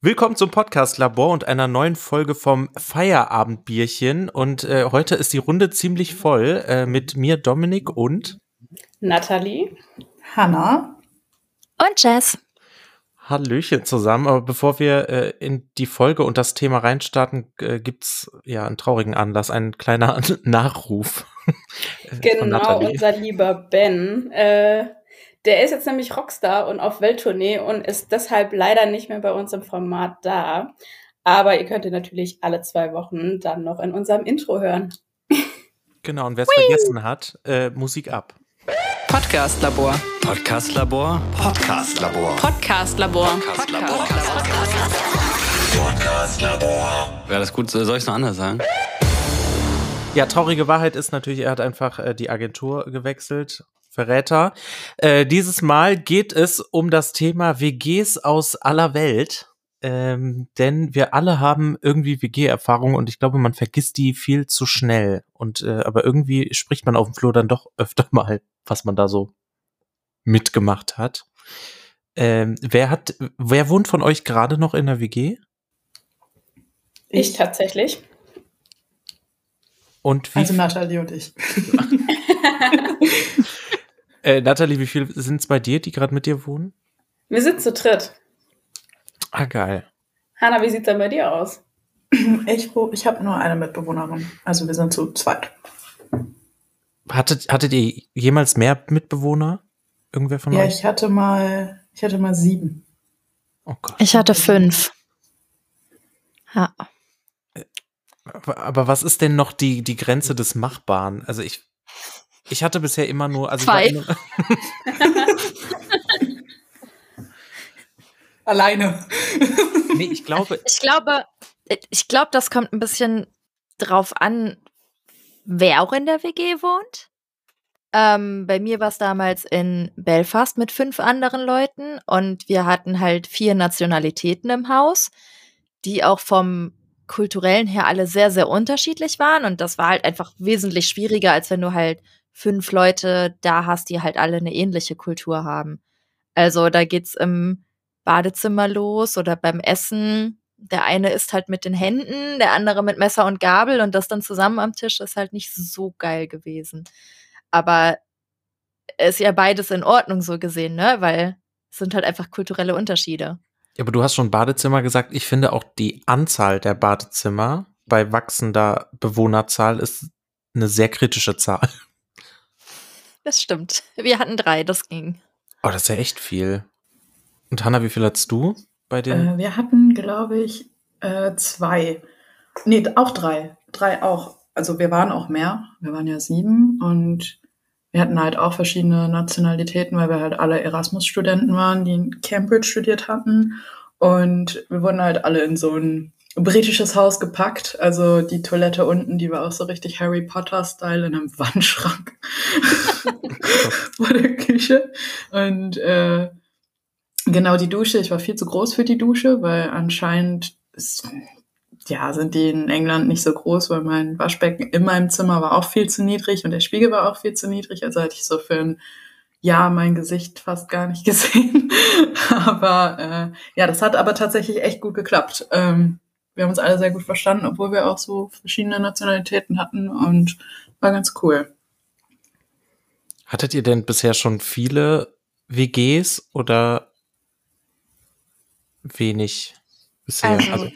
Willkommen zum Podcast Labor und einer neuen Folge vom Feierabendbierchen. Und äh, heute ist die Runde ziemlich voll äh, mit mir, Dominik und Nathalie, Hanna und Jess. Hallöchen zusammen. Aber bevor wir äh, in die Folge und das Thema reinstarten, äh, gibt's ja einen traurigen Anlass, ein kleiner Nachruf. genau, unser lieber Ben. Äh, der ist jetzt nämlich Rockstar und auf Welttournee und ist deshalb leider nicht mehr bei uns im Format da. Aber ihr könnt ihn natürlich alle zwei Wochen dann noch in unserem Intro hören. Genau, und wer es vergessen hat, äh, Musik ab. Podcast Labor. Podcast Labor. Podcast Labor. Podcast Labor. Podcast Labor. Podcast Labor. Wäre das gut? Soll ich es noch anders sagen? Ja, traurige Wahrheit ist natürlich, er hat einfach äh, die Agentur gewechselt Verräter. Äh, dieses Mal geht es um das Thema WGs aus aller Welt. Ähm, denn wir alle haben irgendwie WG-Erfahrungen und ich glaube, man vergisst die viel zu schnell. Und äh, aber irgendwie spricht man auf dem Flur dann doch öfter mal, was man da so mitgemacht hat. Ähm, wer hat, wer wohnt von euch gerade noch in der WG? Ich tatsächlich. Und wie also Nathalie und ich. Äh, Nathalie, wie viele sind es bei dir, die gerade mit dir wohnen? Wir sind zu dritt. Ah, geil. Hanna, wie sieht es denn bei dir aus? Ich, ich habe nur eine Mitbewohnerin. Also wir sind zu zweit. Hattet, hattet ihr jemals mehr Mitbewohner? Irgendwer von ja, euch? Ja, ich hatte mal, ich hatte mal sieben. Oh Gott. Ich hatte fünf. Ja. Aber, aber was ist denn noch die, die Grenze des Machbaren? Also ich, ich hatte bisher immer nur. Also Zwei. Immer Alleine. nee, ich glaube. Ich glaube, ich glaube, das kommt ein bisschen drauf an, wer auch in der WG wohnt. Ähm, bei mir war es damals in Belfast mit fünf anderen Leuten und wir hatten halt vier Nationalitäten im Haus, die auch vom kulturellen her alle sehr, sehr unterschiedlich waren. Und das war halt einfach wesentlich schwieriger, als wenn du halt fünf Leute da hast, die halt alle eine ähnliche Kultur haben. Also da geht's im Badezimmer los oder beim Essen. Der eine isst halt mit den Händen, der andere mit Messer und Gabel und das dann zusammen am Tisch ist halt nicht so geil gewesen. Aber ist ja beides in Ordnung so gesehen, ne? Weil es sind halt einfach kulturelle Unterschiede. Ja, aber du hast schon Badezimmer gesagt. Ich finde auch die Anzahl der Badezimmer bei wachsender Bewohnerzahl ist eine sehr kritische Zahl. Das stimmt. Wir hatten drei, das ging. Oh, das ist ja echt viel. Und Hanna, wie viel hattest du bei den? Äh, wir hatten, glaube ich, äh, zwei. Nee, auch drei. Drei auch. Also wir waren auch mehr. Wir waren ja sieben und wir hatten halt auch verschiedene Nationalitäten, weil wir halt alle Erasmus-Studenten waren, die in Cambridge studiert hatten. Und wir wurden halt alle in so ein britisches Haus gepackt. Also die Toilette unten, die war auch so richtig Harry Potter-Style in einem Wandschrank vor der Küche. Und äh, genau die Dusche, ich war viel zu groß für die Dusche, weil anscheinend ist, ja, sind die in England nicht so groß, weil mein Waschbecken in meinem Zimmer war auch viel zu niedrig und der Spiegel war auch viel zu niedrig. Also hatte ich so für ein Jahr mein Gesicht fast gar nicht gesehen. aber äh, ja, das hat aber tatsächlich echt gut geklappt. Ähm, wir haben uns alle sehr gut verstanden, obwohl wir auch so verschiedene Nationalitäten hatten und war ganz cool. Hattet ihr denn bisher schon viele WGs oder wenig bisher? Also, also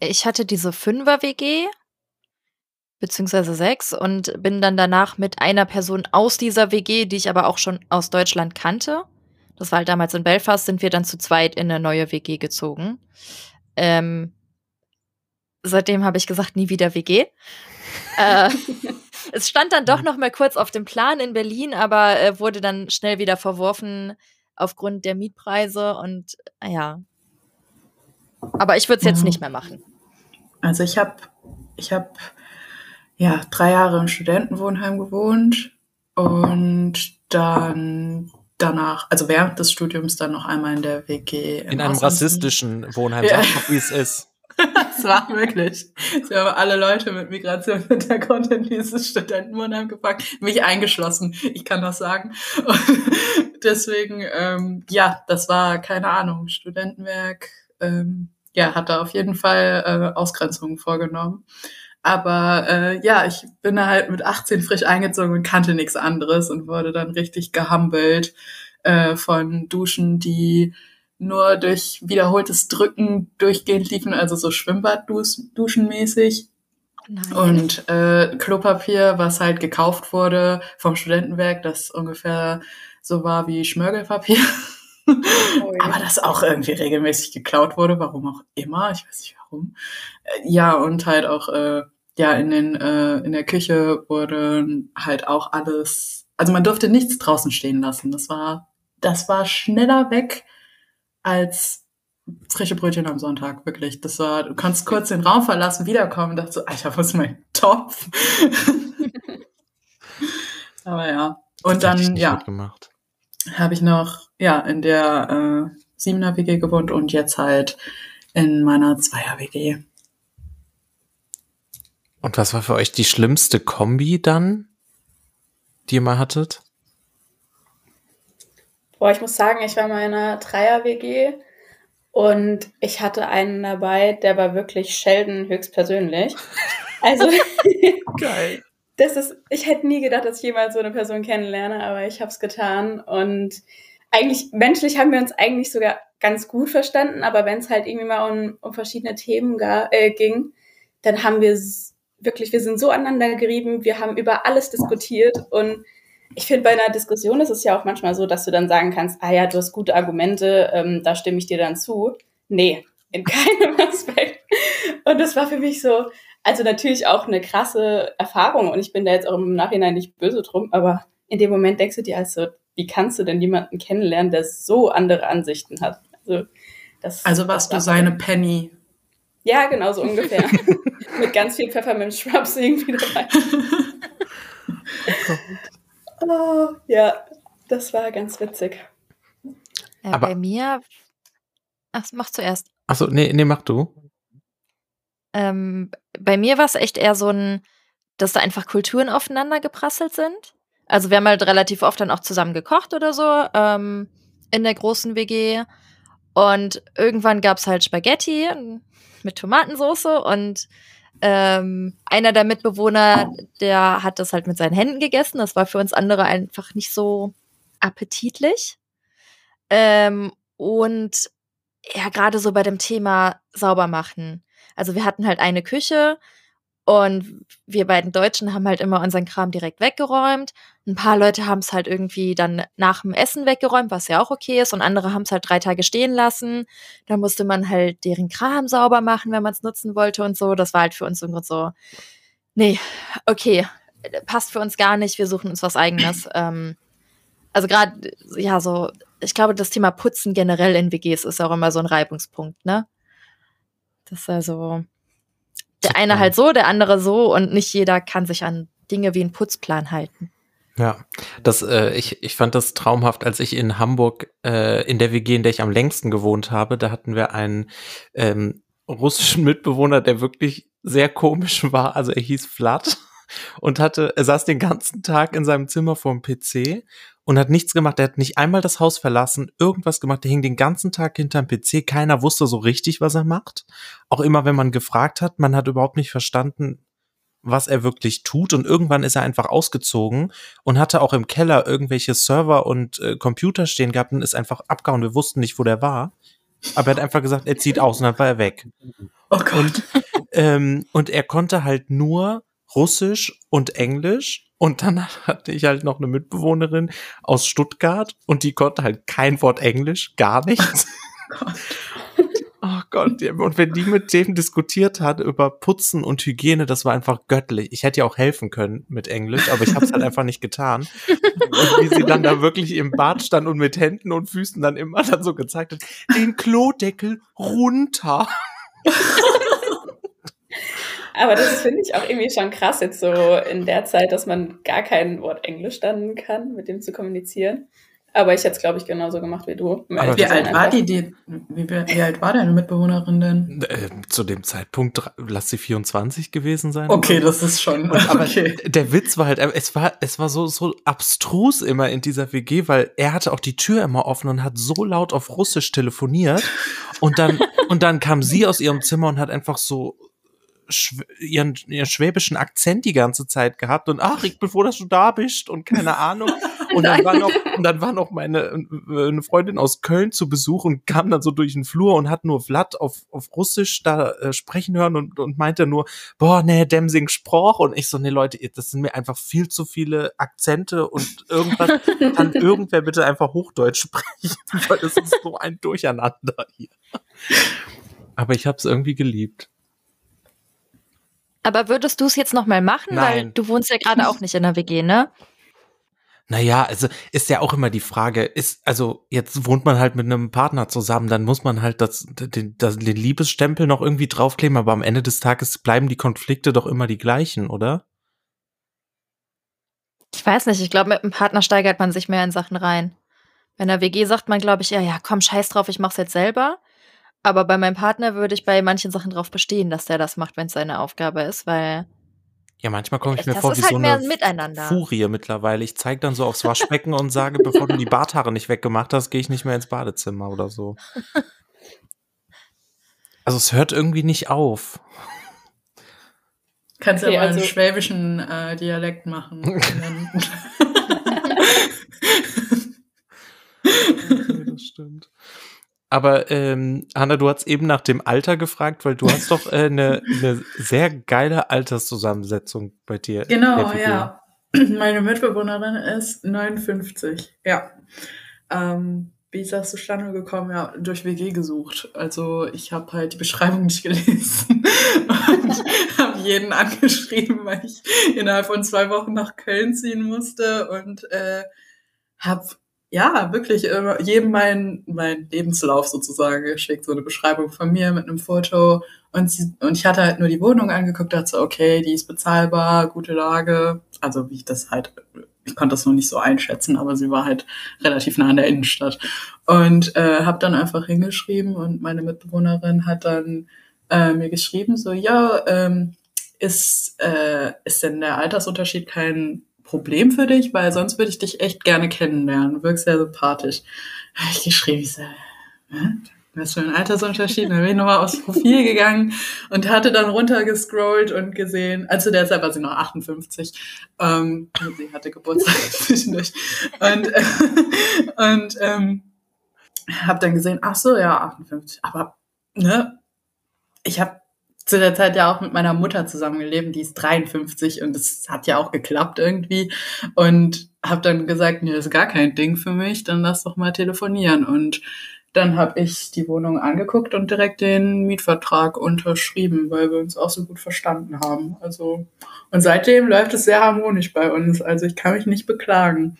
ich hatte diese Fünfer-WG, beziehungsweise sechs, und bin dann danach mit einer Person aus dieser WG, die ich aber auch schon aus Deutschland kannte. Das war halt damals in Belfast, sind wir dann zu zweit in eine neue WG gezogen. Ähm, seitdem habe ich gesagt, nie wieder WG. äh, es stand dann doch mhm. noch mal kurz auf dem Plan in Berlin, aber äh, wurde dann schnell wieder verworfen aufgrund der Mietpreise und äh, ja. Aber ich würde es jetzt nicht mehr machen. Also ich habe ich habe ja drei Jahre im Studentenwohnheim gewohnt und dann danach, also während des Studiums dann noch einmal in der WG. In einem rassistischen Wohnheim, ja. sag mal, wie es ist. Es war wirklich. Sie haben alle Leute mit Migrationshintergrund in dieses Studentenwohnheim gepackt, mich eingeschlossen. Ich kann das sagen. Und deswegen, ähm, ja, das war keine Ahnung, Studentenwerk, ähm, ja, hat da auf jeden Fall äh, Ausgrenzungen vorgenommen. Aber äh, ja, ich bin da halt mit 18 frisch eingezogen und kannte nichts anderes und wurde dann richtig gehumbelt äh, von Duschen, die nur durch wiederholtes Drücken durchgehend liefen, also so Schwimmbadduschen-mäßig. Und äh, Klopapier, was halt gekauft wurde vom Studentenwerk, das ungefähr so war wie Schmörgelpapier. Oh ja. Aber das auch irgendwie regelmäßig geklaut wurde, warum auch immer, ich weiß nicht warum. Äh, ja, und halt auch äh, ja in den äh, in der Küche wurde halt auch alles, also man durfte nichts draußen stehen lassen. Das war das war schneller weg als frische Brötchen am Sonntag, wirklich. Das war, du kannst kurz den Raum verlassen, wiederkommen und dachte so, Alter, wo ist mein Topf? Aber ja. Und dann, ja, habe ich noch, ja, in der äh, 7er WG gewohnt und jetzt halt in meiner 2er WG. Und was war für euch die schlimmste Kombi dann, die ihr mal hattet? Boah, ich muss sagen, ich war mal in einer Dreier-WG und ich hatte einen dabei, der war wirklich Sheldon höchstpersönlich. Also, geil. Das ist, ich hätte nie gedacht, dass ich jemals so eine Person kennenlerne, aber ich habe es getan. Und eigentlich, menschlich haben wir uns eigentlich sogar ganz gut verstanden, aber wenn es halt irgendwie mal um, um verschiedene Themen gar, äh, ging, dann haben wir wirklich, wir sind so aneinander gerieben, wir haben über alles diskutiert und ich finde, bei einer Diskussion ist es ja auch manchmal so, dass du dann sagen kannst, ah ja, du hast gute Argumente, ähm, da stimme ich dir dann zu. Nee, in keinem Aspekt. Und das war für mich so, also natürlich auch eine krasse Erfahrung und ich bin da jetzt auch im Nachhinein nicht böse drum, aber in dem Moment denkst du dir also, wie kannst du denn jemanden kennenlernen, der so andere Ansichten hat? Also, das, also warst du seine Penny? Ja, genau so ungefähr. Mit ganz viel Pfefferminz-Scrubs irgendwie dabei. oh Oh, ja, das war ganz witzig. Ja, Aber bei mir. Ach, mach zuerst. Achso, nee, nee, mach du. Ähm, bei mir war es echt eher so ein, dass da einfach Kulturen aufeinander geprasselt sind. Also wir haben halt relativ oft dann auch zusammen gekocht oder so ähm, in der großen WG. Und irgendwann gab es halt Spaghetti mit Tomatensauce und ähm, einer der Mitbewohner, der hat das halt mit seinen Händen gegessen. Das war für uns andere einfach nicht so appetitlich. Ähm, und ja, gerade so bei dem Thema sauber machen. Also wir hatten halt eine Küche und wir beiden Deutschen haben halt immer unseren Kram direkt weggeräumt. Ein paar Leute haben es halt irgendwie dann nach dem Essen weggeräumt, was ja auch okay ist. Und andere haben es halt drei Tage stehen lassen. Da musste man halt deren Kram sauber machen, wenn man es nutzen wollte und so. Das war halt für uns irgendwie so, nee, okay, passt für uns gar nicht. Wir suchen uns was Eigenes. ähm, also gerade, ja, so, ich glaube, das Thema Putzen generell in WGs ist auch immer so ein Reibungspunkt, ne? Das ist also, eine halt so, der andere so und nicht jeder kann sich an Dinge wie einen Putzplan halten. Ja, das, äh, ich, ich fand das traumhaft, als ich in Hamburg äh, in der WG, in der ich am längsten gewohnt habe, da hatten wir einen ähm, russischen Mitbewohner, der wirklich sehr komisch war. Also er hieß Vlad und hatte, er saß den ganzen Tag in seinem Zimmer vorm PC und hat nichts gemacht. Er hat nicht einmal das Haus verlassen, irgendwas gemacht. Er hing den ganzen Tag hinterm PC. Keiner wusste so richtig, was er macht. Auch immer, wenn man gefragt hat, man hat überhaupt nicht verstanden, was er wirklich tut. Und irgendwann ist er einfach ausgezogen und hatte auch im Keller irgendwelche Server und äh, Computer stehen gehabt und ist einfach abgehauen. Wir wussten nicht, wo der war. Aber er hat einfach gesagt, er zieht aus und dann war er weg. Oh Gott. Und, ähm, und er konnte halt nur Russisch und Englisch. Und dann hatte ich halt noch eine Mitbewohnerin aus Stuttgart und die konnte halt kein Wort Englisch, gar nichts. Oh Gott, und wenn die mit dem diskutiert hat über Putzen und Hygiene, das war einfach göttlich. Ich hätte ja auch helfen können mit Englisch, aber ich habe es halt einfach nicht getan. Und wie sie dann da wirklich im Bad stand und mit Händen und Füßen dann immer dann so gezeigt hat, den Klodeckel runter. Aber das finde ich auch irgendwie schon krass jetzt so in der Zeit, dass man gar kein Wort Englisch dann kann, mit dem zu kommunizieren. Aber ich hätte es, glaube ich, genauso gemacht wie du. Aber wie alt war die, die wie, wie, alt war deine Mitbewohnerin denn? Äh, zu dem Zeitpunkt, lass sie 24 gewesen sein. Okay, das ist schon. aber okay. der Witz war halt, es war, es war so, so abstrus immer in dieser WG, weil er hatte auch die Tür immer offen und hat so laut auf Russisch telefoniert. Und dann, und dann kam sie aus ihrem Zimmer und hat einfach so, ihren, ihren schwäbischen Akzent die ganze Zeit gehabt und ach, ich bin froh, dass du da bist und keine Ahnung. Und dann war noch, und dann war noch meine äh, eine Freundin aus Köln zu Besuch und kam dann so durch den Flur und hat nur Vlad auf, auf Russisch da äh, sprechen hören und, und meinte nur, boah, nee, Demsing Sproch. Und ich so, nee, Leute, das sind mir einfach viel zu viele Akzente und irgendwas, kann irgendwer bitte einfach Hochdeutsch sprechen, weil das ist so ein Durcheinander hier. Aber ich habe es irgendwie geliebt. Aber würdest du es jetzt nochmal machen? Nein. Weil du wohnst ja gerade auch nicht in der WG, ne? Naja, also ist ja auch immer die Frage, ist, also jetzt wohnt man halt mit einem Partner zusammen, dann muss man halt das, den, das, den Liebesstempel noch irgendwie draufkleben, aber am Ende des Tages bleiben die Konflikte doch immer die gleichen, oder? Ich weiß nicht, ich glaube, mit einem Partner steigert man sich mehr in Sachen rein. Bei einer WG sagt man, glaube ich, ja, ja, komm, scheiß drauf, ich mach's jetzt selber. Aber bei meinem Partner würde ich bei manchen Sachen drauf bestehen, dass der das macht, wenn es seine Aufgabe ist, weil. Ja, manchmal komme ich mir vor wie halt so eine miteinander. Furie mittlerweile. Ich zeige dann so aufs Waschbecken und sage, bevor du die Barthaare nicht weggemacht hast, gehe ich nicht mehr ins Badezimmer oder so. Also es hört irgendwie nicht auf. Kannst okay, ja mal also einen schwäbischen äh, Dialekt machen. okay, das stimmt. Aber ähm, Hanna, du hast eben nach dem Alter gefragt, weil du hast doch äh, eine, eine sehr geile Alterszusammensetzung bei dir. Genau, ja. Meine Mitbewohnerin ist 59, ja. Ähm, wie ist das zustande gekommen? Ja, durch WG gesucht. Also ich habe halt die Beschreibung nicht gelesen und habe jeden angeschrieben, weil ich innerhalb von zwei Wochen nach Köln ziehen musste und äh, habe ja, wirklich äh, jedem mein, mein Lebenslauf sozusagen geschickt, so eine Beschreibung von mir mit einem Foto. Und, sie, und ich hatte halt nur die Wohnung angeguckt, dachte so, okay, die ist bezahlbar, gute Lage. Also wie ich das halt, ich konnte das noch nicht so einschätzen, aber sie war halt relativ nah an der Innenstadt. Und äh, habe dann einfach hingeschrieben und meine Mitbewohnerin hat dann äh, mir geschrieben, so, ja, ähm, ist, äh, ist denn der Altersunterschied kein Problem für dich, weil sonst würde ich dich echt gerne kennenlernen. Du wirkst sehr sympathisch. Ich geschrieben, ich so, was für ein Altersunterschied. Dann bin ich nochmal aufs Profil gegangen und hatte dann runtergescrollt und gesehen, also der Zeit war sie noch 58. Ähm, sie hatte Geburtstag zwischendurch. Und, äh, und ähm, habe dann gesehen, ach so, ja, 58. Aber, ne, ich habe zu der Zeit ja auch mit meiner Mutter zusammengelebt, die ist 53 und es hat ja auch geklappt irgendwie und habe dann gesagt, nee, das ist gar kein Ding für mich, dann lass doch mal telefonieren und dann habe ich die Wohnung angeguckt und direkt den Mietvertrag unterschrieben, weil wir uns auch so gut verstanden haben. Also und seitdem läuft es sehr harmonisch bei uns. Also ich kann mich nicht beklagen.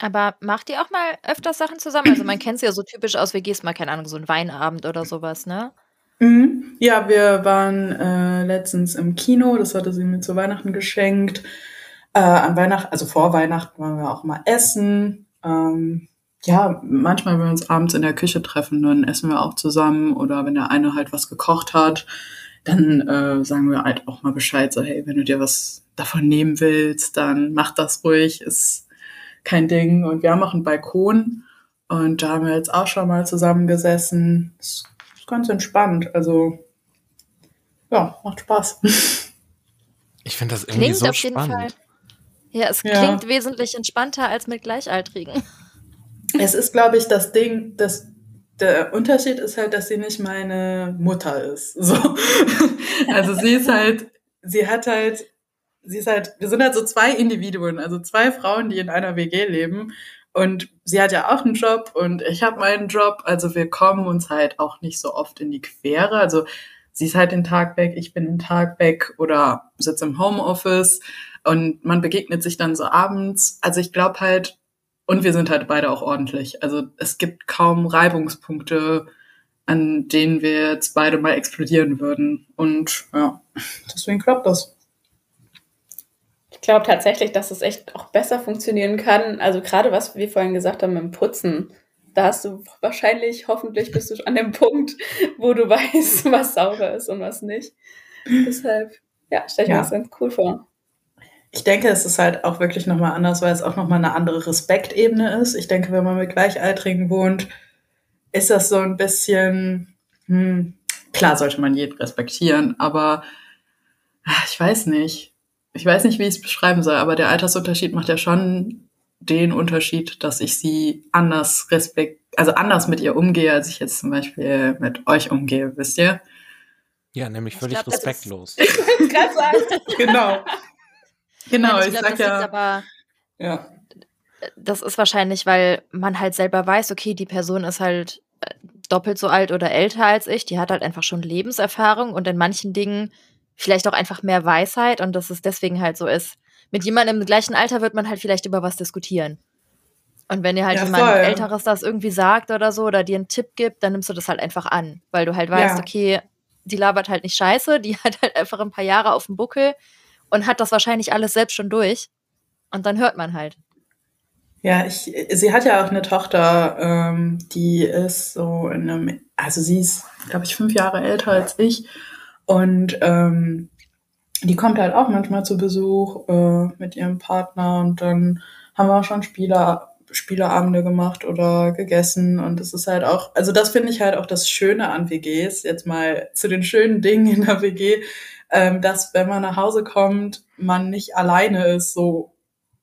Aber macht ihr auch mal öfter Sachen zusammen? Also man kennt es ja so typisch aus WGs, mal keine Ahnung, so ein Weinabend oder sowas, ne? Mhm. Ja, wir waren äh, letztens im Kino, das hatte sie mir zu Weihnachten geschenkt. Äh, an Weihnachten, also vor Weihnachten waren wir auch mal essen. Ähm, ja, manchmal, wenn wir uns abends in der Küche treffen, dann essen wir auch zusammen. Oder wenn der eine halt was gekocht hat, dann äh, sagen wir halt auch mal Bescheid, so hey, wenn du dir was davon nehmen willst, dann mach das ruhig, ist kein Ding. Und wir haben auch einen Balkon und da haben wir jetzt auch schon mal zusammengesessen. Das ganz entspannt. Also ja, macht Spaß. Ich finde das irgendwie klingt so auf jeden spannend. Fall. Ja, es ja. klingt wesentlich entspannter als mit Gleichaltrigen. Es ist, glaube ich, das Ding, dass der Unterschied ist halt, dass sie nicht meine Mutter ist. So. Also sie ist halt, sie hat halt, sie ist halt, wir sind halt so zwei Individuen, also zwei Frauen, die in einer WG leben und sie hat ja auch einen Job und ich habe meinen Job. Also wir kommen uns halt auch nicht so oft in die Quere. Also sie ist halt den Tag weg, ich bin den Tag weg oder sitze im Homeoffice und man begegnet sich dann so abends. Also ich glaube halt, und wir sind halt beide auch ordentlich. Also es gibt kaum Reibungspunkte, an denen wir jetzt beide mal explodieren würden. Und ja, deswegen klappt das. Ich glaube tatsächlich, dass es echt auch besser funktionieren kann. Also gerade was wir vorhin gesagt haben mit dem Putzen, da hast du wahrscheinlich, hoffentlich bist du an dem Punkt, wo du weißt, was sauber ist und was nicht. Deshalb, ja, stelle ich ja. mir das ganz cool vor. Ich denke, es ist halt auch wirklich nochmal anders, weil es auch nochmal eine andere Respektebene ist. Ich denke, wenn man mit Gleichaltrigen wohnt, ist das so ein bisschen, hm, klar sollte man jeden respektieren, aber ach, ich weiß nicht. Ich weiß nicht, wie ich es beschreiben soll, aber der Altersunterschied macht ja schon den Unterschied, dass ich sie anders respekt, also anders mit ihr umgehe, als ich jetzt zum Beispiel mit euch umgehe, wisst ihr? Ja, nämlich völlig glaub, respektlos. ich wollte gerade sagen. genau. Genau, ich, ich glaub, sag ja. Aber, ja. Das ist wahrscheinlich, weil man halt selber weiß, okay, die Person ist halt äh, doppelt so alt oder älter als ich, die hat halt einfach schon Lebenserfahrung und in manchen Dingen vielleicht auch einfach mehr Weisheit und dass es deswegen halt so ist. Mit jemandem im gleichen Alter wird man halt vielleicht über was diskutieren. Und wenn dir halt ja, jemand voll. Älteres das irgendwie sagt oder so oder dir einen Tipp gibt, dann nimmst du das halt einfach an, weil du halt weißt, ja. okay, die labert halt nicht scheiße, die hat halt einfach ein paar Jahre auf dem Buckel und hat das wahrscheinlich alles selbst schon durch. Und dann hört man halt. Ja, ich, sie hat ja auch eine Tochter, ähm, die ist so in einem, also sie ist, glaube ich, fünf Jahre älter als ich. Und ähm, die kommt halt auch manchmal zu Besuch äh, mit ihrem Partner. Und dann haben wir auch schon Spieler, Spieleabende gemacht oder gegessen. Und das ist halt auch, also das finde ich halt auch das Schöne an WGs, jetzt mal zu den schönen Dingen in der WG, ähm, dass wenn man nach Hause kommt, man nicht alleine ist, so,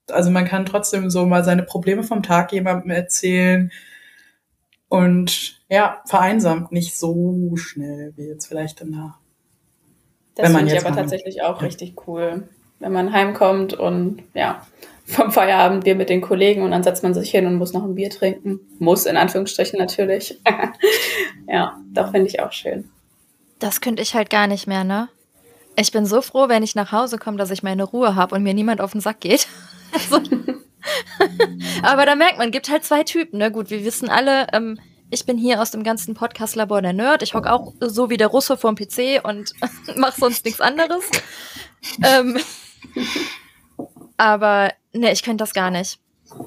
also man kann trotzdem so mal seine Probleme vom Tag jemandem erzählen und ja, vereinsamt nicht so schnell wie jetzt vielleicht danach. Das finde ich aber tatsächlich auch ja. richtig cool, wenn man heimkommt und ja, vom Feierabend Bier mit den Kollegen und dann setzt man sich hin und muss noch ein Bier trinken. Muss, in Anführungsstrichen natürlich. ja, doch finde ich auch schön. Das könnte ich halt gar nicht mehr, ne? Ich bin so froh, wenn ich nach Hause komme, dass ich meine Ruhe habe und mir niemand auf den Sack geht. Also, aber da merkt man, gibt halt zwei Typen. Ne? Gut, wir wissen alle, ähm, ich bin hier aus dem ganzen Podcast-Labor der Nerd. Ich hocke auch so wie der Russe vorm PC und mache sonst nichts anderes. ähm, aber ne, ich könnte das gar nicht.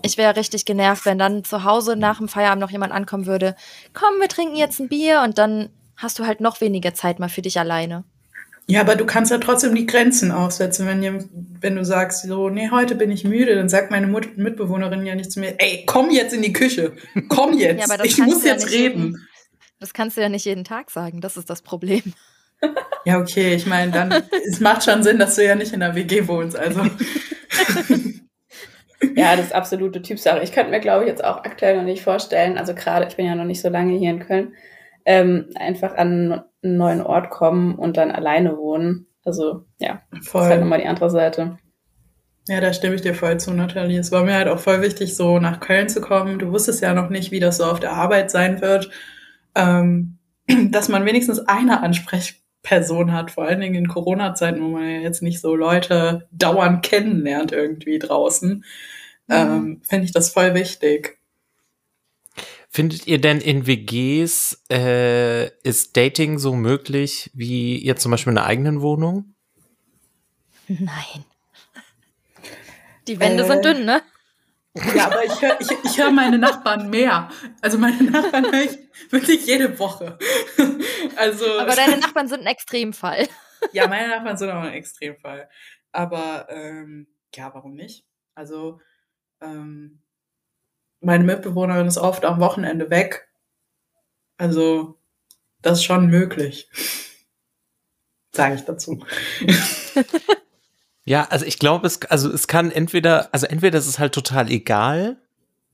Ich wäre richtig genervt, wenn dann zu Hause nach dem Feierabend noch jemand ankommen würde. Komm, wir trinken jetzt ein Bier und dann hast du halt noch weniger Zeit mal für dich alleine. Ja, aber du kannst ja trotzdem die Grenzen aussetzen. Wenn, wenn du sagst, so, nee, heute bin ich müde, dann sagt meine Mut Mitbewohnerin ja nicht zu mir, ey, komm jetzt in die Küche. Komm jetzt. ja, ich muss jetzt ja reden. Jeden, das kannst du ja nicht jeden Tag sagen. Das ist das Problem. Ja, okay. Ich meine, dann, es macht schon Sinn, dass du ja nicht in der WG wohnst. Also. ja, das ist absolute Typsache. Ich könnte mir, glaube ich, jetzt auch aktuell noch nicht vorstellen, also gerade, ich bin ja noch nicht so lange hier in Köln, ähm, einfach an einen neuen Ort kommen und dann alleine wohnen. Also ja, voll. das ist halt nochmal die andere Seite. Ja, da stimme ich dir voll zu, Nathalie. Es war mir halt auch voll wichtig, so nach Köln zu kommen. Du wusstest ja noch nicht, wie das so auf der Arbeit sein wird. Ähm, dass man wenigstens eine Ansprechperson hat, vor allen Dingen in Corona-Zeiten, wo man ja jetzt nicht so Leute dauernd kennenlernt irgendwie draußen, mhm. ähm, finde ich das voll wichtig. Findet ihr denn in WGs, äh, ist Dating so möglich wie jetzt zum Beispiel in einer eigenen Wohnung? Nein. Die Wände äh, sind dünn, ne? Ja, aber ich höre ich, ich hör meine Nachbarn mehr. Also meine Nachbarn höre ich wirklich jede Woche. Also, aber deine Nachbarn sind ein Extremfall. Ja, meine Nachbarn sind auch ein Extremfall. Aber ähm, ja, warum nicht? Also ähm, meine Mitbewohnerin ist oft am Wochenende weg. Also, das ist schon möglich. Sage ich dazu. ja, also ich glaube, es, also es kann entweder, also entweder ist es halt total egal,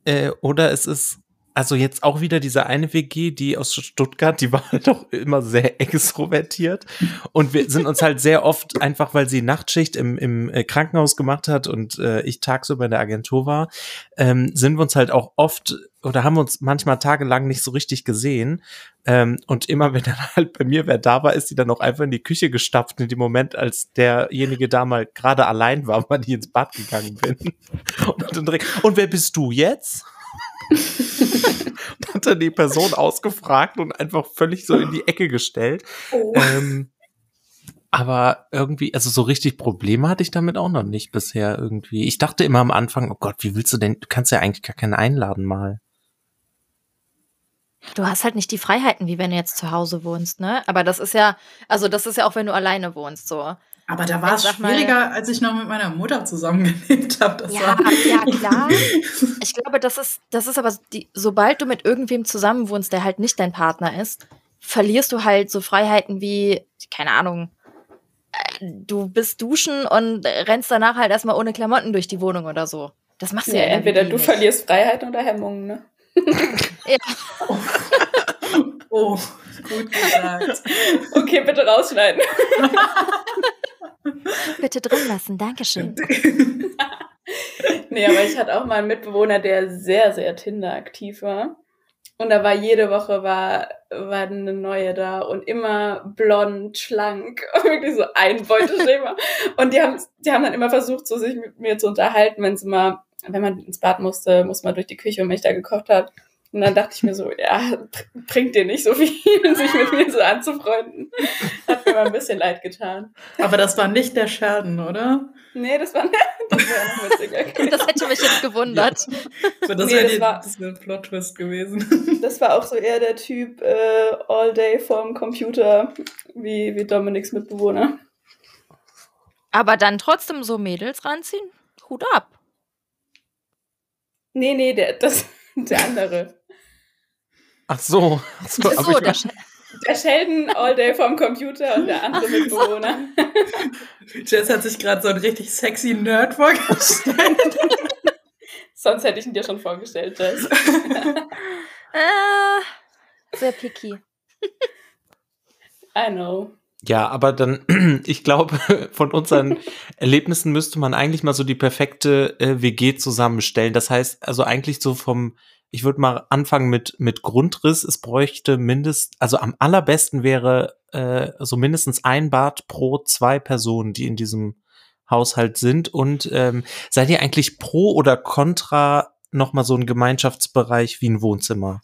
äh, oder es ist also jetzt auch wieder diese eine WG, die aus Stuttgart, die war halt doch immer sehr extrovertiert. Und wir sind uns halt sehr oft, einfach weil sie Nachtschicht im, im äh, Krankenhaus gemacht hat und äh, ich tagsüber in der Agentur war, ähm, sind wir uns halt auch oft oder haben uns manchmal tagelang nicht so richtig gesehen. Ähm, und immer, wenn dann halt bei mir wer da war, ist sie dann auch einfach in die Küche gestapft in dem Moment, als derjenige da mal gerade allein war, weil ich ins Bad gegangen bin. Und, dann direkt, und wer bist du jetzt? Hat die Person ausgefragt und einfach völlig so in die Ecke gestellt. Oh. Ähm, aber irgendwie, also so richtig Probleme hatte ich damit auch noch nicht bisher irgendwie. Ich dachte immer am Anfang, oh Gott, wie willst du denn, du kannst ja eigentlich gar keinen einladen mal. Du hast halt nicht die Freiheiten, wie wenn du jetzt zu Hause wohnst, ne? Aber das ist ja, also das ist ja auch, wenn du alleine wohnst, so. Aber da war es schwieriger, als ich noch mit meiner Mutter zusammengelebt habe. Ja, ja, klar. Ich glaube, das ist, das ist aber, die, sobald du mit irgendwem zusammenwohnst, der halt nicht dein Partner ist, verlierst du halt so Freiheiten wie, keine Ahnung, äh, du bist duschen und rennst danach halt erstmal ohne Klamotten durch die Wohnung oder so. Das machst du ja, ja entweder du nicht. verlierst Freiheit oder Hemmungen, ne? ja. Oh. oh, gut gesagt. Okay, bitte rausschneiden. bitte drin lassen, Dankeschön. nee, aber ich hatte auch mal einen Mitbewohner, der sehr, sehr Tinder aktiv war. Und da war jede Woche war, war eine neue da und immer blond, schlank, wirklich so ein Beuteschema. und die haben, die haben dann immer versucht, so sich mit mir zu unterhalten, wenn sie mal, wenn man ins Bad musste, muss man durch die Küche und mich da gekocht hat. Und dann dachte ich mir so, ja, bringt dir nicht so viel, sich mit mir so anzufreunden. Hat mir mal ein bisschen leid getan. Aber das war nicht der Scherden, oder? Nee, das war, das war noch witziger. Das hätte mich jetzt gewundert. Ja. Das nee, wäre wär ein Plot-Twist gewesen. Das war auch so eher der Typ äh, all day vorm Computer, wie, wie Dominiks Mitbewohner. Aber dann trotzdem so Mädels ranziehen? Hut ab. Nee, nee, der, das, der andere. Ach so. Ach so, Ach so der, Sch der Sheldon all day vom Computer und der andere Mitbewohner. Jess hat sich gerade so einen richtig sexy Nerd vorgestellt. Sonst hätte ich ihn dir schon vorgestellt, Jess. äh, sehr picky. I know. Ja, aber dann, ich glaube, von unseren Erlebnissen müsste man eigentlich mal so die perfekte äh, WG zusammenstellen. Das heißt, also eigentlich so vom, ich würde mal anfangen mit, mit Grundriss. Es bräuchte mindest, also am allerbesten wäre äh, so mindestens ein Bad pro zwei Personen, die in diesem Haushalt sind. Und ähm, seid ihr eigentlich pro oder contra nochmal so ein Gemeinschaftsbereich wie ein Wohnzimmer?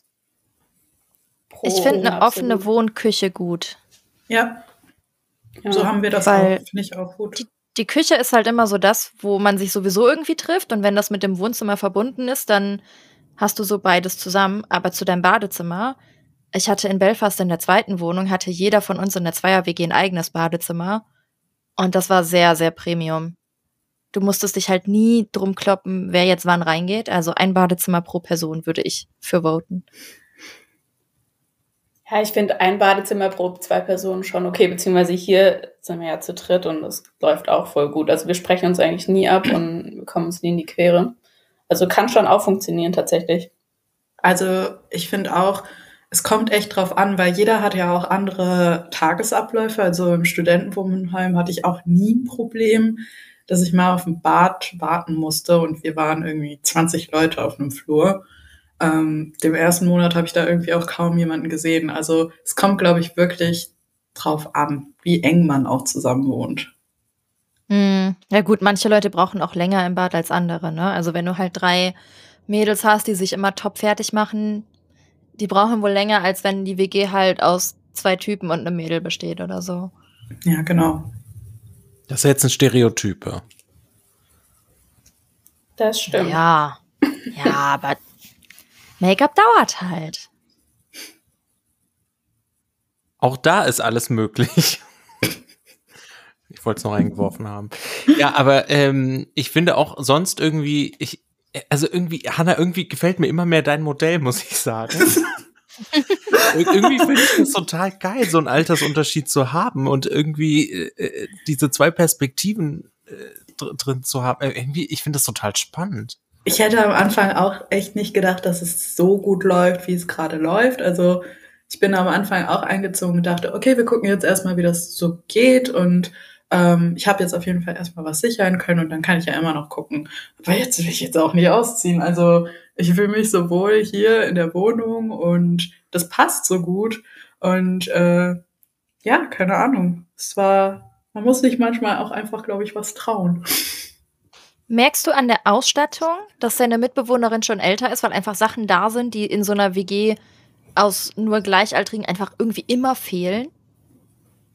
Pro, ich finde eine offene Wohnküche gut. Ja. ja. So haben wir das Weil auch, finde ich auch gut. Die, die Küche ist halt immer so das, wo man sich sowieso irgendwie trifft. Und wenn das mit dem Wohnzimmer verbunden ist, dann hast du so beides zusammen. Aber zu deinem Badezimmer, ich hatte in Belfast in der zweiten Wohnung, hatte jeder von uns in der Zweier-WG ein eigenes Badezimmer. Und das war sehr, sehr Premium. Du musstest dich halt nie drum kloppen, wer jetzt wann reingeht. Also ein Badezimmer pro Person würde ich für voten. Ja, ich finde ein Badezimmer pro zwei Personen schon okay, beziehungsweise hier sind wir ja zu dritt und es läuft auch voll gut. Also wir sprechen uns eigentlich nie ab und kommen uns nie in die Quere. Also kann schon auch funktionieren tatsächlich. Also ich finde auch, es kommt echt drauf an, weil jeder hat ja auch andere Tagesabläufe. Also im Studentenwohnheim hatte ich auch nie ein Problem, dass ich mal auf ein Bad warten musste und wir waren irgendwie 20 Leute auf einem Flur. Ähm, dem ersten Monat habe ich da irgendwie auch kaum jemanden gesehen. Also es kommt, glaube ich, wirklich drauf an, wie eng man auch zusammen wohnt. Hm, ja gut, manche Leute brauchen auch länger im Bad als andere, ne? Also wenn du halt drei Mädels hast, die sich immer top fertig machen, die brauchen wohl länger, als wenn die WG halt aus zwei Typen und einem Mädel besteht oder so. Ja, genau. Das ist jetzt ein Stereotype. Das stimmt. Ja. Ja, aber Make-up dauert halt. Auch da ist alles möglich. Ich wollte es noch eingeworfen haben. Ja, aber ähm, ich finde auch sonst irgendwie, ich, also irgendwie, Hanna, irgendwie gefällt mir immer mehr dein Modell, muss ich sagen. irgendwie finde ich das total geil, so einen Altersunterschied zu haben und irgendwie äh, äh diese zwei Perspektiven äh, drin zu haben. Äh, irgendwie, ich finde das total spannend ich hätte am Anfang auch echt nicht gedacht, dass es so gut läuft, wie es gerade läuft. Also ich bin am Anfang auch eingezogen und dachte, okay, wir gucken jetzt erstmal, wie das so geht und ähm, ich habe jetzt auf jeden Fall erstmal was sichern können und dann kann ich ja immer noch gucken. Aber jetzt will ich jetzt auch nicht ausziehen. Also ich fühle mich so wohl hier in der Wohnung und das passt so gut. Und äh, ja, keine Ahnung. Es war, man muss sich manchmal auch einfach, glaube ich, was trauen. Merkst du an der Ausstattung, dass deine Mitbewohnerin schon älter ist, weil einfach Sachen da sind, die in so einer WG aus nur Gleichaltrigen einfach irgendwie immer fehlen?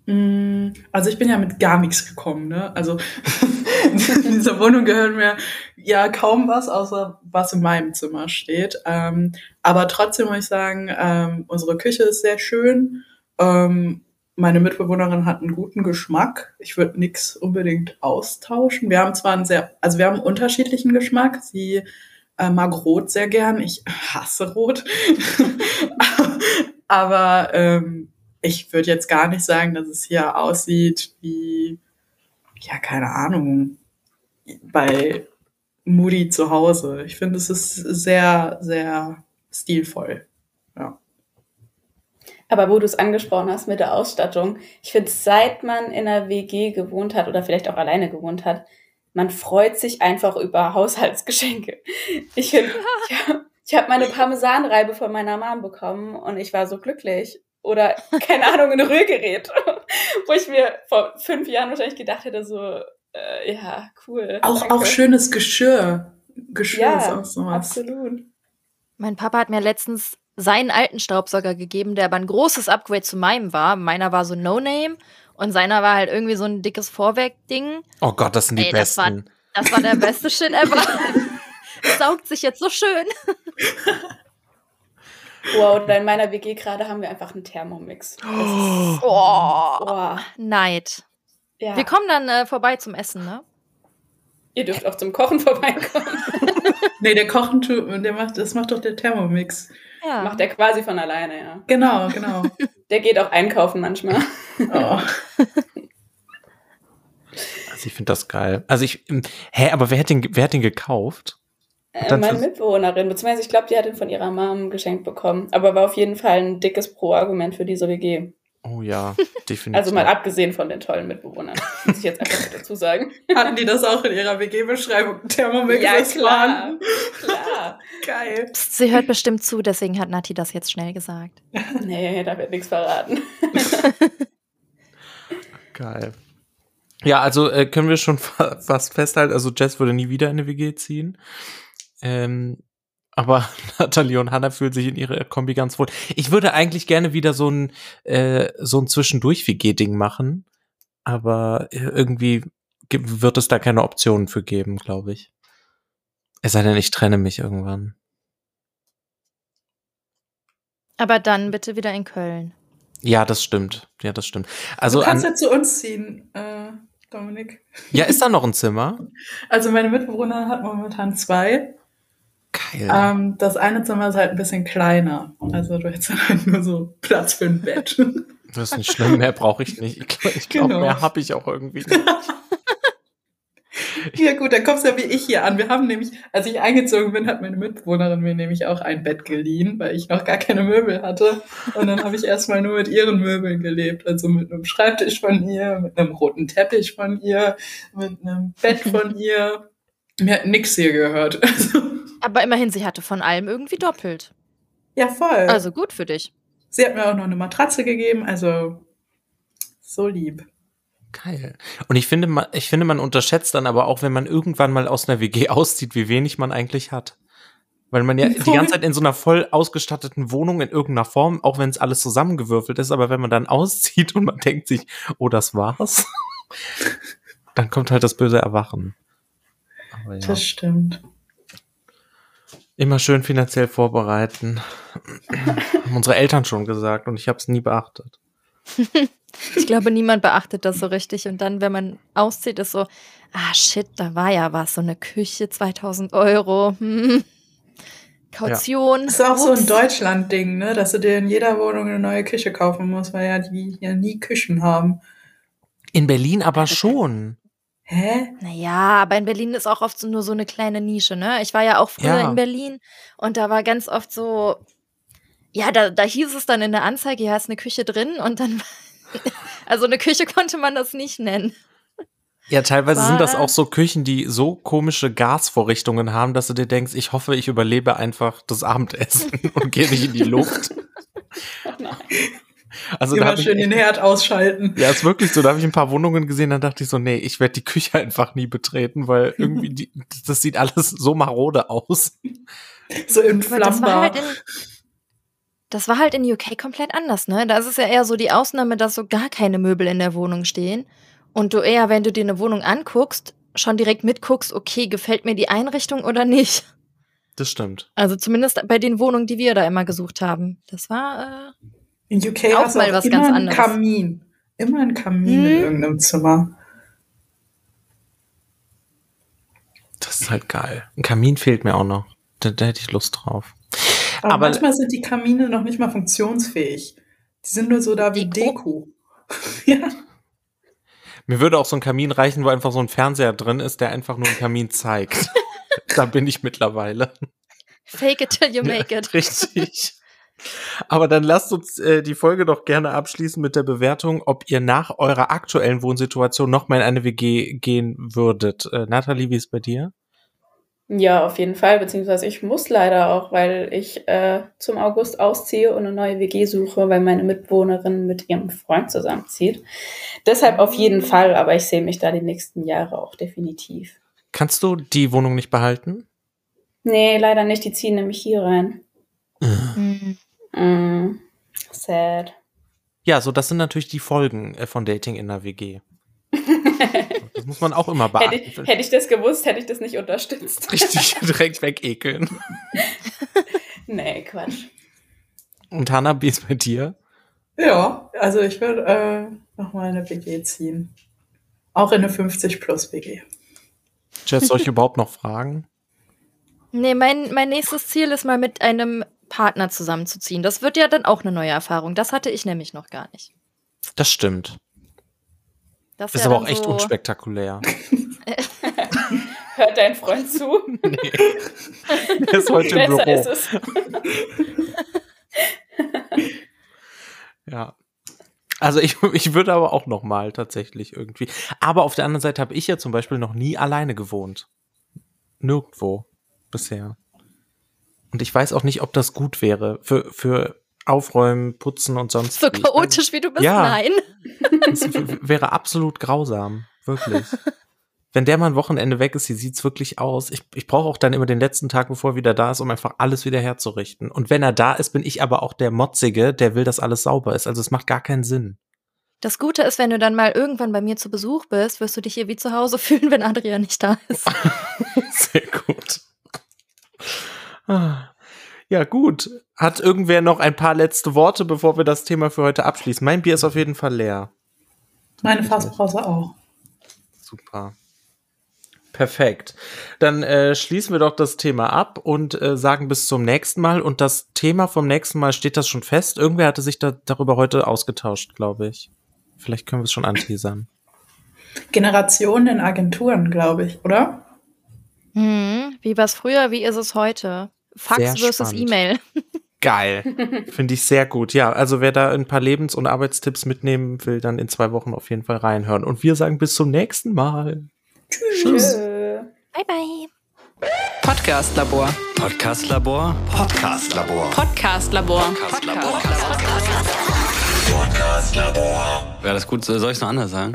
Mm, also ich bin ja mit gar nichts gekommen, ne? Also in dieser Wohnung gehört mir ja kaum was, außer was in meinem Zimmer steht. Ähm, aber trotzdem muss ich sagen, ähm, unsere Küche ist sehr schön. Ähm, meine Mitbewohnerin hat einen guten Geschmack. Ich würde nichts unbedingt austauschen. Wir haben zwar einen sehr, also wir haben einen unterschiedlichen Geschmack. Sie äh, mag Rot sehr gern. Ich hasse Rot. aber ähm, ich würde jetzt gar nicht sagen, dass es hier aussieht wie, ja, keine Ahnung, bei Moody zu Hause. Ich finde, es ist sehr, sehr stilvoll. Ja. Aber wo du es angesprochen hast mit der Ausstattung, ich finde, seit man in einer WG gewohnt hat oder vielleicht auch alleine gewohnt hat, man freut sich einfach über Haushaltsgeschenke. Ich finde, ich habe meine Parmesanreibe von meiner Mom bekommen und ich war so glücklich oder keine Ahnung, ein Rührgerät, wo ich mir vor fünf Jahren wahrscheinlich gedacht hätte, so, äh, ja, cool. Auch, auch schönes Geschirr. Geschirr ja, ist auch so was. absolut. Mein Papa hat mir letztens seinen alten Staubsauger gegeben, der aber ein großes Upgrade zu meinem war. Meiner war so No-Name und seiner war halt irgendwie so ein dickes Vorwerk-Ding. Oh Gott, das sind die Ey, besten. Das war, das war der beste Shit ever. saugt sich jetzt so schön. Wow, oder in meiner WG gerade haben wir einfach einen Thermomix. Oh, oh, Neid. Ja. Wir kommen dann äh, vorbei zum Essen, ne? Ihr dürft auch zum Kochen vorbeikommen. nee, der Kochen, der macht, das macht doch der Thermomix. Ja. Macht der quasi von alleine, ja. Genau, genau. Der geht auch einkaufen manchmal. Oh. Also ich finde das geil. Also ich, hä, aber wer hat den, wer hat den gekauft? Äh, meine Mitbewohnerin, beziehungsweise ich glaube, die hat ihn von ihrer Mom geschenkt bekommen. Aber war auf jeden Fall ein dickes Pro-Argument für diese WG. Oh ja, definitiv. also mal abgesehen von den tollen Mitbewohnern, muss ich jetzt einfach dazu sagen. Hatten die das auch in ihrer WG-Beschreibung? Thermomix ja, klar, klar. Geil. Psst, sie hört bestimmt zu, deswegen hat Nati das jetzt schnell gesagt. nee, da wird nichts verraten. Geil. Ja, also äh, können wir schon fast festhalten, also Jess würde nie wieder in eine WG ziehen. Ähm, aber Nathalie und Hannah fühlen sich in ihrer Kombi ganz wohl. Ich würde eigentlich gerne wieder so ein, äh, so ein Zwischendurch-WG-Ding machen. Aber äh, irgendwie wird es da keine Optionen für geben, glaube ich. Es sei denn, ich trenne mich irgendwann. Aber dann bitte wieder in Köln. Ja, das stimmt. Ja, das stimmt. Also du kannst ja zu uns ziehen, äh, Dominik. Ja, ist da noch ein Zimmer? Also meine Mitbewohnerin hat momentan zwei. Geil. Ähm, das eine Zimmer ist halt ein bisschen kleiner. Also du hättest halt nur so Platz für ein Bett. Das ist nicht schlimm, mehr brauche ich nicht. Ich glaube, glaub, genau. mehr habe ich auch irgendwie nicht. Ja gut, dann kommst du ja wie ich hier an. Wir haben nämlich, als ich eingezogen bin, hat meine Mitbewohnerin mir nämlich auch ein Bett geliehen, weil ich noch gar keine Möbel hatte. Und dann habe ich erstmal nur mit ihren Möbeln gelebt. Also mit einem Schreibtisch von ihr, mit einem roten Teppich von ihr, mit einem Bett von ihr. Mir hat nix hier gehört. Also aber immerhin, sie hatte von allem irgendwie doppelt. Ja, voll. Also gut für dich. Sie hat mir auch noch eine Matratze gegeben, also so lieb. Geil. Und ich finde, man, ich finde, man unterschätzt dann aber auch, wenn man irgendwann mal aus einer WG auszieht, wie wenig man eigentlich hat. Weil man ja die ganze Zeit in so einer voll ausgestatteten Wohnung in irgendeiner Form, auch wenn es alles zusammengewürfelt ist, aber wenn man dann auszieht und man denkt sich, oh, das war's, dann kommt halt das böse Erwachen. Ja. Das stimmt. Immer schön finanziell vorbereiten. Haben unsere Eltern schon gesagt und ich habe es nie beachtet. ich glaube, niemand beachtet das so richtig. Und dann, wenn man auszieht, ist so, ah shit, da war ja was, so eine Küche, 2000 Euro. Hm. Kaution. Ja. Das ist auch Ups. so ein Deutschland-Ding, ne? dass du dir in jeder Wohnung eine neue Küche kaufen musst, weil ja die ja nie Küchen haben. In Berlin aber schon. Hä? Naja, aber in Berlin ist auch oft so, nur so eine kleine Nische, ne? Ich war ja auch früher ja. in Berlin und da war ganz oft so, ja, da, da hieß es dann in der Anzeige, ja, ist eine Küche drin und dann, also eine Küche konnte man das nicht nennen. Ja, teilweise war, sind das auch so Küchen, die so komische Gasvorrichtungen haben, dass du dir denkst, ich hoffe, ich überlebe einfach das Abendessen und gehe nicht in die Luft. oh nein. Also Immer da schön ich, den Herd ausschalten. Ja, ist wirklich so. Da habe ich ein paar Wohnungen gesehen, dann dachte ich so, nee, ich werde die Küche einfach nie betreten, weil irgendwie die, das sieht alles so marode aus. So im Flammbad. Halt das war halt in UK komplett anders, ne? Da ist es ja eher so die Ausnahme, dass so gar keine Möbel in der Wohnung stehen. Und du eher, wenn du dir eine Wohnung anguckst, schon direkt mitguckst, okay, gefällt mir die Einrichtung oder nicht. Das stimmt. Also zumindest bei den Wohnungen, die wir da immer gesucht haben. Das war äh, in UK auch mal was ganz anderes. Kamin. Immer ein Kamin hm. in irgendeinem Zimmer. Das ist halt geil. Ein Kamin fehlt mir auch noch. Da, da hätte ich Lust drauf. Aber, Aber, manchmal sind die Kamine noch nicht mal funktionsfähig. Die sind nur so da wie Deko. ja. Mir würde auch so ein Kamin reichen, wo einfach so ein Fernseher drin ist, der einfach nur einen Kamin zeigt. da bin ich mittlerweile. Fake it till you make it. richtig. Aber dann lasst uns äh, die Folge doch gerne abschließen mit der Bewertung, ob ihr nach eurer aktuellen Wohnsituation noch mal in eine WG gehen würdet. Äh, Nathalie, wie ist bei dir? Ja, auf jeden Fall, beziehungsweise ich muss leider auch, weil ich äh, zum August ausziehe und eine neue WG suche, weil meine Mitwohnerin mit ihrem Freund zusammenzieht. Deshalb auf jeden Fall, aber ich sehe mich da die nächsten Jahre auch definitiv. Kannst du die Wohnung nicht behalten? Nee, leider nicht. Die ziehen nämlich hier rein. Mhm. Mm, sad. Ja, so das sind natürlich die Folgen äh, von Dating in der WG. das muss man auch immer beachten. Hätte ich, hätte ich das gewusst, hätte ich das nicht unterstützt. Richtig, direkt wegekeln. nee, Quatsch. Und Hanna, wie ist bei dir? Ja, also ich würde äh, nochmal eine WG ziehen. Auch in eine 50-plus-WG. Jess, soll ich überhaupt noch fragen? Nee, mein, mein nächstes Ziel ist mal mit einem Partner zusammenzuziehen. Das wird ja dann auch eine neue Erfahrung. Das hatte ich nämlich noch gar nicht. Das stimmt. Das ist ja aber auch echt so unspektakulär. Hört dein Freund zu? Nee. Er ist heute im Büro. Ist es. ja. Also ich, ich würde aber auch noch mal tatsächlich irgendwie. Aber auf der anderen Seite habe ich ja zum Beispiel noch nie alleine gewohnt. Nirgendwo bisher. Und ich weiß auch nicht, ob das gut wäre für, für Aufräumen, Putzen und sonst. So chaotisch wie du bist, ja, nein. Das wäre absolut grausam. Wirklich. Wenn der mal ein Wochenende weg ist, wie sieht's wirklich aus? Ich, ich brauche auch dann immer den letzten Tag, bevor er wieder da ist, um einfach alles wieder herzurichten. Und wenn er da ist, bin ich aber auch der Motzige, der will, dass alles sauber ist. Also es macht gar keinen Sinn. Das Gute ist, wenn du dann mal irgendwann bei mir zu Besuch bist, wirst du dich hier wie zu Hause fühlen, wenn Adrian nicht da ist. Sehr gut. Ja, gut. Hat irgendwer noch ein paar letzte Worte, bevor wir das Thema für heute abschließen? Mein Bier ist auf jeden Fall leer. Meine Fassbrause auch. Super. Perfekt. Dann äh, schließen wir doch das Thema ab und äh, sagen bis zum nächsten Mal. Und das Thema vom nächsten Mal steht das schon fest. Irgendwer hatte sich da, darüber heute ausgetauscht, glaube ich. Vielleicht können wir es schon anteasern. Generationen in Agenturen, glaube ich, oder? Hm, wie war es früher, wie ist es heute? Fax versus E-Mail. Geil. Finde ich sehr gut. Ja, also wer da ein paar Lebens- und Arbeitstipps mitnehmen will, dann in zwei Wochen auf jeden Fall reinhören. Und wir sagen bis zum nächsten Mal. Tschüss. Tschüss. Bye, bye. Podcast Labor. Podcast Labor. Podcast Labor. Podcast Labor. Podcast Labor. Podcast Labor. Wäre das gut? Soll ich es noch anders sagen?